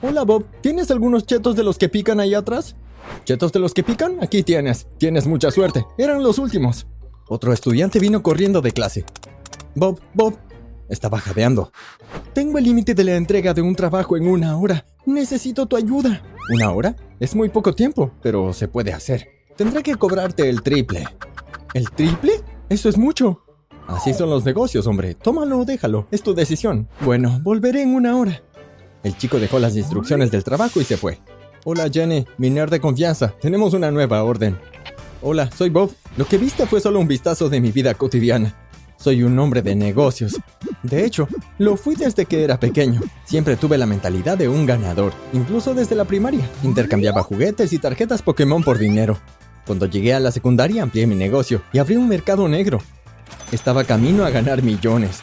Hola Bob, ¿tienes algunos chetos de los que pican ahí atrás? ¿Chetos de los que pican? Aquí tienes. Tienes mucha suerte. Eran los últimos. Otro estudiante vino corriendo de clase. Bob, Bob. Estaba jadeando. Tengo el límite de la entrega de un trabajo en una hora. Necesito tu ayuda. ¿Una hora? Es muy poco tiempo, pero se puede hacer. Tendré que cobrarte el triple. ¿El triple? Eso es mucho. Así son los negocios, hombre. Tómalo o déjalo. Es tu decisión. Bueno, volveré en una hora. El chico dejó las instrucciones del trabajo y se fue. Hola Jenny, mi nerd de confianza. Tenemos una nueva orden. Hola, soy Bob. Lo que viste fue solo un vistazo de mi vida cotidiana. Soy un hombre de negocios. De hecho, lo fui desde que era pequeño. Siempre tuve la mentalidad de un ganador, incluso desde la primaria. Intercambiaba juguetes y tarjetas Pokémon por dinero. Cuando llegué a la secundaria amplié mi negocio y abrí un mercado negro. Estaba camino a ganar millones.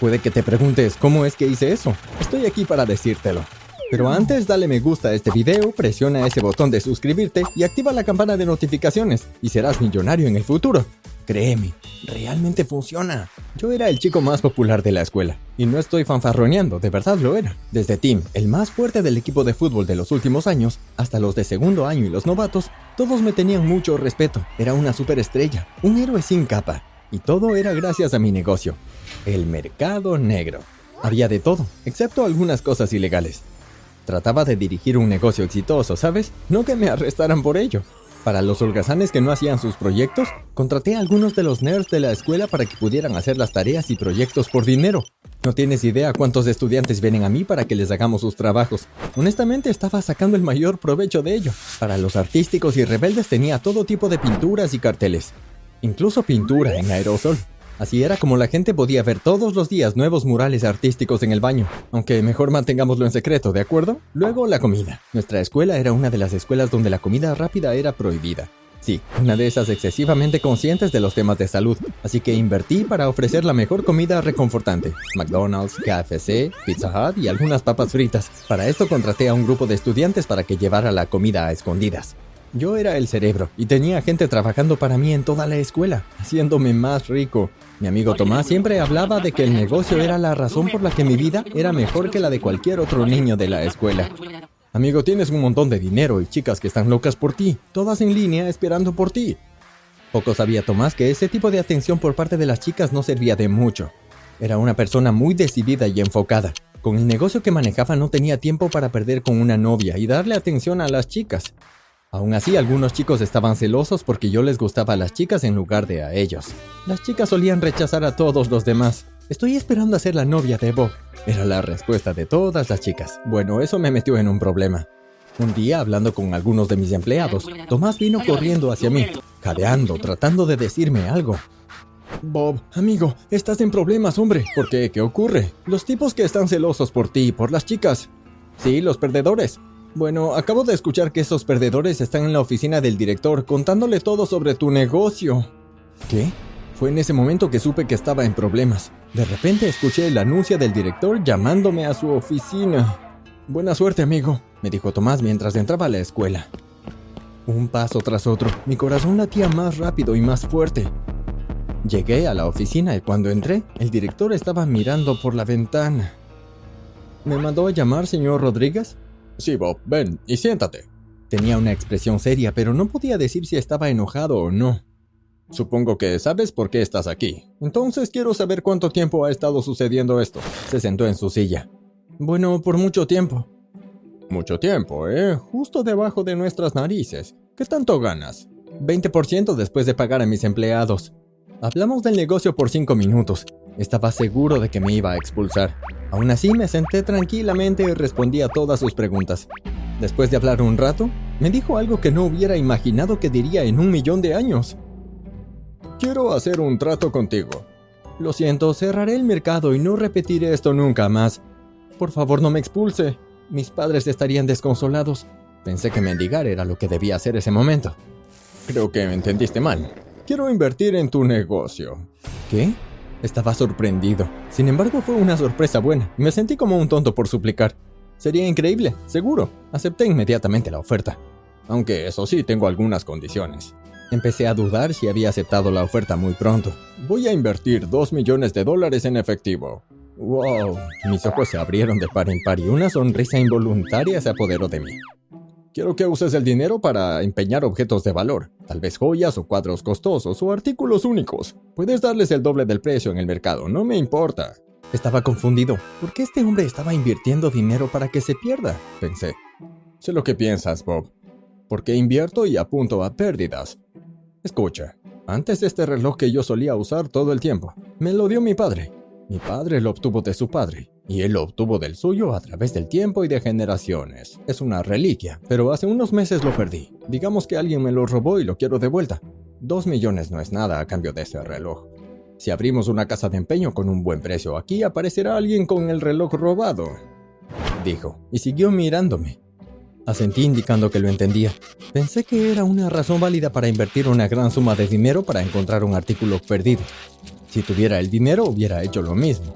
Puede que te preguntes cómo es que hice eso. Estoy aquí para decírtelo. Pero antes dale me gusta a este video, presiona ese botón de suscribirte y activa la campana de notificaciones y serás millonario en el futuro. Créeme, realmente funciona. Yo era el chico más popular de la escuela y no estoy fanfarroneando, de verdad lo era. Desde Tim, el más fuerte del equipo de fútbol de los últimos años, hasta los de segundo año y los novatos, todos me tenían mucho respeto. Era una superestrella, un héroe sin capa. Y todo era gracias a mi negocio, el mercado negro. Había de todo, excepto algunas cosas ilegales. Trataba de dirigir un negocio exitoso, ¿sabes? No que me arrestaran por ello. Para los holgazanes que no hacían sus proyectos, contraté a algunos de los nerds de la escuela para que pudieran hacer las tareas y proyectos por dinero. No tienes idea cuántos estudiantes vienen a mí para que les hagamos sus trabajos. Honestamente estaba sacando el mayor provecho de ello. Para los artísticos y rebeldes tenía todo tipo de pinturas y carteles incluso pintura en aerosol. Así era como la gente podía ver todos los días nuevos murales artísticos en el baño, aunque mejor mantengámoslo en secreto, ¿de acuerdo? Luego la comida. Nuestra escuela era una de las escuelas donde la comida rápida era prohibida. Sí, una de esas excesivamente conscientes de los temas de salud, así que invertí para ofrecer la mejor comida reconfortante. McDonald's, KFC, Pizza Hut y algunas papas fritas. Para esto contraté a un grupo de estudiantes para que llevara la comida a escondidas. Yo era el cerebro y tenía gente trabajando para mí en toda la escuela, haciéndome más rico. Mi amigo Tomás siempre hablaba de que el negocio era la razón por la que mi vida era mejor que la de cualquier otro niño de la escuela. Amigo, tienes un montón de dinero y chicas que están locas por ti, todas en línea esperando por ti. Poco sabía Tomás que ese tipo de atención por parte de las chicas no servía de mucho. Era una persona muy decidida y enfocada. Con el negocio que manejaba no tenía tiempo para perder con una novia y darle atención a las chicas. Aún así, algunos chicos estaban celosos porque yo les gustaba a las chicas en lugar de a ellos. Las chicas solían rechazar a todos los demás. Estoy esperando a ser la novia de Bob. Era la respuesta de todas las chicas. Bueno, eso me metió en un problema. Un día, hablando con algunos de mis empleados, Tomás vino corriendo hacia mí, jadeando, tratando de decirme algo. Bob, amigo, estás en problemas, hombre. ¿Por qué? ¿Qué ocurre? Los tipos que están celosos por ti y por las chicas. Sí, los perdedores. Bueno, acabo de escuchar que esos perdedores están en la oficina del director contándole todo sobre tu negocio. ¿Qué? Fue en ese momento que supe que estaba en problemas. De repente escuché el anuncio del director llamándome a su oficina. Buena suerte, amigo, me dijo Tomás mientras entraba a la escuela. Un paso tras otro, mi corazón latía más rápido y más fuerte. Llegué a la oficina y cuando entré, el director estaba mirando por la ventana. ¿Me mandó a llamar, señor Rodríguez? Sí, Bob, ven y siéntate. Tenía una expresión seria, pero no podía decir si estaba enojado o no. Supongo que sabes por qué estás aquí. Entonces quiero saber cuánto tiempo ha estado sucediendo esto. Se sentó en su silla. Bueno, por mucho tiempo. Mucho tiempo, ¿eh? Justo debajo de nuestras narices. ¿Qué tanto ganas? 20% después de pagar a mis empleados. Hablamos del negocio por cinco minutos. Estaba seguro de que me iba a expulsar. Aún así me senté tranquilamente y respondí a todas sus preguntas. Después de hablar un rato, me dijo algo que no hubiera imaginado que diría en un millón de años. Quiero hacer un trato contigo. Lo siento, cerraré el mercado y no repetiré esto nunca más. Por favor, no me expulse. Mis padres estarían desconsolados. Pensé que mendigar era lo que debía hacer ese momento. Creo que me entendiste mal. Quiero invertir en tu negocio. ¿Qué? Estaba sorprendido. Sin embargo, fue una sorpresa buena. Me sentí como un tonto por suplicar. Sería increíble, seguro. Acepté inmediatamente la oferta. Aunque eso sí, tengo algunas condiciones. Empecé a dudar si había aceptado la oferta muy pronto. Voy a invertir 2 millones de dólares en efectivo. Wow, mis ojos se abrieron de par en par y una sonrisa involuntaria se apoderó de mí. Quiero que uses el dinero para empeñar objetos de valor, tal vez joyas o cuadros costosos o artículos únicos. Puedes darles el doble del precio en el mercado, no me importa. Estaba confundido. ¿Por qué este hombre estaba invirtiendo dinero para que se pierda? Pensé. Sé lo que piensas, Bob. ¿Por qué invierto y apunto a pérdidas? Escucha, antes este reloj que yo solía usar todo el tiempo, me lo dio mi padre. Mi padre lo obtuvo de su padre, y él lo obtuvo del suyo a través del tiempo y de generaciones. Es una reliquia, pero hace unos meses lo perdí. Digamos que alguien me lo robó y lo quiero de vuelta. Dos millones no es nada a cambio de ese reloj. Si abrimos una casa de empeño con un buen precio aquí, aparecerá alguien con el reloj robado. Dijo, y siguió mirándome. Asentí indicando que lo entendía. Pensé que era una razón válida para invertir una gran suma de dinero para encontrar un artículo perdido. Si tuviera el dinero, hubiera hecho lo mismo.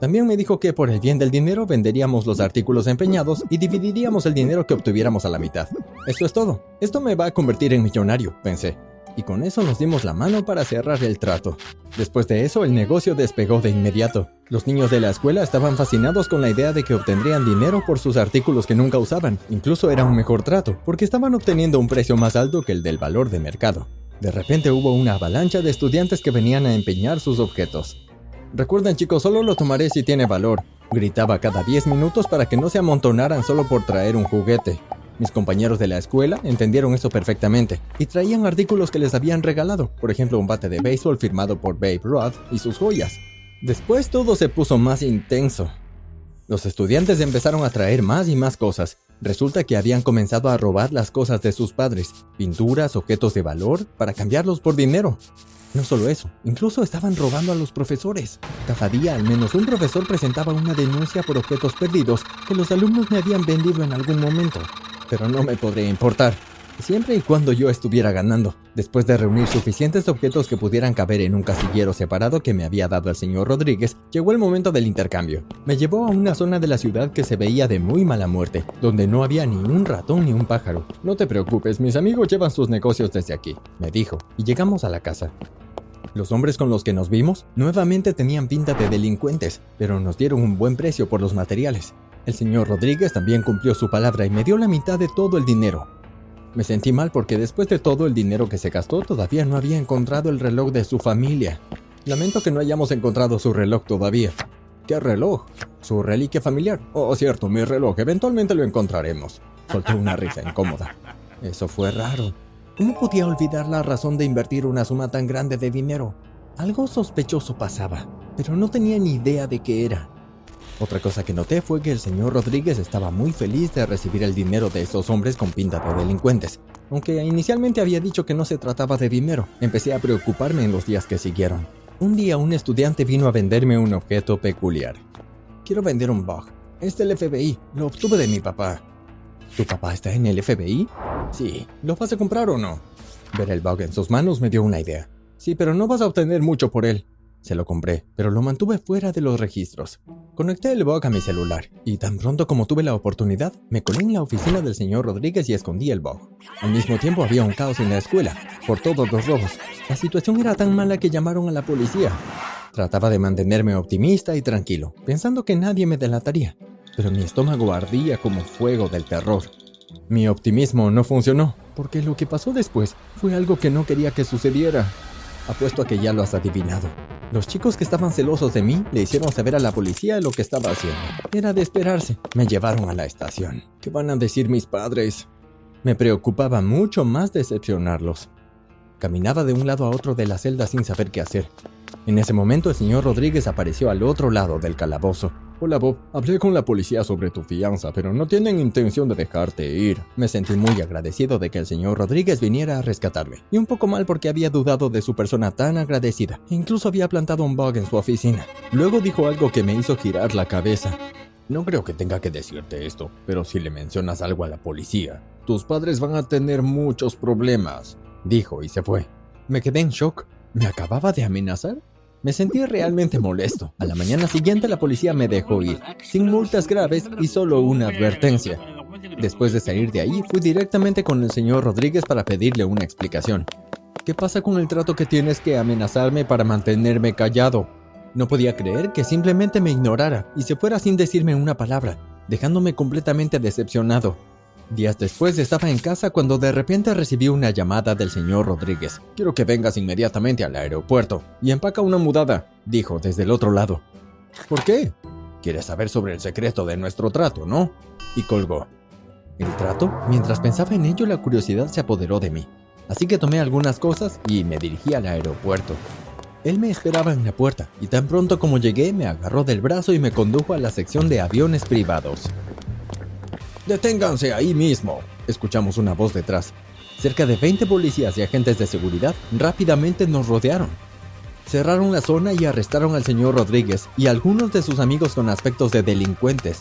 También me dijo que por el bien del dinero venderíamos los artículos empeñados y dividiríamos el dinero que obtuviéramos a la mitad. Esto es todo. Esto me va a convertir en millonario, pensé. Y con eso nos dimos la mano para cerrar el trato. Después de eso, el negocio despegó de inmediato. Los niños de la escuela estaban fascinados con la idea de que obtendrían dinero por sus artículos que nunca usaban. Incluso era un mejor trato, porque estaban obteniendo un precio más alto que el del valor de mercado. De repente hubo una avalancha de estudiantes que venían a empeñar sus objetos. Recuerden chicos, solo lo tomaré si tiene valor. Gritaba cada 10 minutos para que no se amontonaran solo por traer un juguete. Mis compañeros de la escuela entendieron eso perfectamente y traían artículos que les habían regalado, por ejemplo un bate de béisbol firmado por Babe Ruth y sus joyas. Después todo se puso más intenso. Los estudiantes empezaron a traer más y más cosas, Resulta que habían comenzado a robar las cosas de sus padres, pinturas, objetos de valor, para cambiarlos por dinero. No solo eso, incluso estaban robando a los profesores. Cada día al menos un profesor presentaba una denuncia por objetos perdidos que los alumnos me habían vendido en algún momento. Pero no me podría importar siempre y cuando yo estuviera ganando. Después de reunir suficientes objetos que pudieran caber en un casillero separado que me había dado el señor Rodríguez, llegó el momento del intercambio. Me llevó a una zona de la ciudad que se veía de muy mala muerte, donde no había ni un ratón ni un pájaro. No te preocupes, mis amigos llevan sus negocios desde aquí, me dijo, y llegamos a la casa. Los hombres con los que nos vimos nuevamente tenían pinta de delincuentes, pero nos dieron un buen precio por los materiales. El señor Rodríguez también cumplió su palabra y me dio la mitad de todo el dinero, me sentí mal porque después de todo el dinero que se gastó todavía no había encontrado el reloj de su familia. Lamento que no hayamos encontrado su reloj todavía. ¿Qué reloj? ¿Su reliquia familiar? Oh, cierto, mi reloj. Eventualmente lo encontraremos. Soltó una risa incómoda. Eso fue raro. ¿Cómo podía olvidar la razón de invertir una suma tan grande de dinero? Algo sospechoso pasaba, pero no tenía ni idea de qué era. Otra cosa que noté fue que el señor Rodríguez estaba muy feliz de recibir el dinero de esos hombres con pinta de delincuentes. Aunque inicialmente había dicho que no se trataba de dinero, empecé a preocuparme en los días que siguieron. Un día un estudiante vino a venderme un objeto peculiar. Quiero vender un bug. Es del FBI. Lo obtuve de mi papá. ¿Tu papá está en el FBI? Sí. ¿Lo vas a comprar o no? Ver el bug en sus manos me dio una idea. Sí, pero no vas a obtener mucho por él. Se lo compré, pero lo mantuve fuera de los registros. Conecté el bug a mi celular, y tan pronto como tuve la oportunidad, me colé en la oficina del señor Rodríguez y escondí el bug. Al mismo tiempo había un caos en la escuela, por todos los robos. La situación era tan mala que llamaron a la policía. Trataba de mantenerme optimista y tranquilo, pensando que nadie me delataría, pero mi estómago ardía como fuego del terror. Mi optimismo no funcionó, porque lo que pasó después fue algo que no quería que sucediera. Apuesto a que ya lo has adivinado. Los chicos que estaban celosos de mí le hicieron saber a la policía lo que estaba haciendo. Era de esperarse. Me llevaron a la estación. ¿Qué van a decir mis padres? Me preocupaba mucho más decepcionarlos. Caminaba de un lado a otro de la celda sin saber qué hacer. En ese momento el señor Rodríguez apareció al otro lado del calabozo. Hola Bob, hablé con la policía sobre tu fianza, pero no tienen intención de dejarte ir. Me sentí muy agradecido de que el señor Rodríguez viniera a rescatarme, y un poco mal porque había dudado de su persona tan agradecida. Incluso había plantado un bug en su oficina. Luego dijo algo que me hizo girar la cabeza. No creo que tenga que decirte esto, pero si le mencionas algo a la policía, tus padres van a tener muchos problemas, dijo y se fue. Me quedé en shock. ¿Me acababa de amenazar? Me sentí realmente molesto. A la mañana siguiente la policía me dejó ir, sin multas graves y solo una advertencia. Después de salir de ahí, fui directamente con el señor Rodríguez para pedirle una explicación. ¿Qué pasa con el trato que tienes que amenazarme para mantenerme callado? No podía creer que simplemente me ignorara y se fuera sin decirme una palabra, dejándome completamente decepcionado. Días después estaba en casa cuando de repente recibí una llamada del señor Rodríguez. Quiero que vengas inmediatamente al aeropuerto y empaca una mudada, dijo desde el otro lado. ¿Por qué? Quieres saber sobre el secreto de nuestro trato, ¿no? Y colgó. ¿El trato? Mientras pensaba en ello, la curiosidad se apoderó de mí. Así que tomé algunas cosas y me dirigí al aeropuerto. Él me esperaba en la puerta y tan pronto como llegué me agarró del brazo y me condujo a la sección de aviones privados. Deténganse ahí mismo, escuchamos una voz detrás. Cerca de 20 policías y agentes de seguridad rápidamente nos rodearon. Cerraron la zona y arrestaron al señor Rodríguez y algunos de sus amigos con aspectos de delincuentes.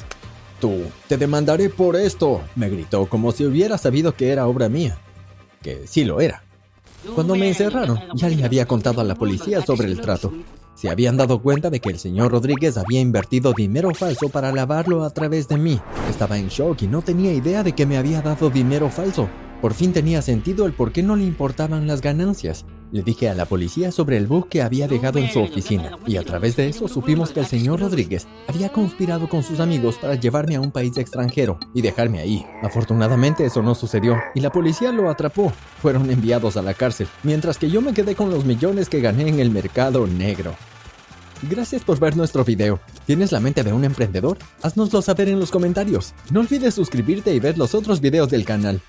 Tú, te demandaré por esto, me gritó como si hubiera sabido que era obra mía. Que sí lo era. Cuando me encerraron, ya le había contado a la policía sobre el trato. Se habían dado cuenta de que el señor Rodríguez había invertido dinero falso para lavarlo a través de mí. Estaba en shock y no tenía idea de que me había dado dinero falso. Por fin tenía sentido el por qué no le importaban las ganancias. Le dije a la policía sobre el bug que había dejado en su oficina y a través de eso supimos que el señor Rodríguez había conspirado con sus amigos para llevarme a un país extranjero y dejarme ahí. Afortunadamente eso no sucedió y la policía lo atrapó. Fueron enviados a la cárcel, mientras que yo me quedé con los millones que gané en el mercado negro. Gracias por ver nuestro video. ¿Tienes la mente de un emprendedor? Haznoslo saber en los comentarios. No olvides suscribirte y ver los otros videos del canal.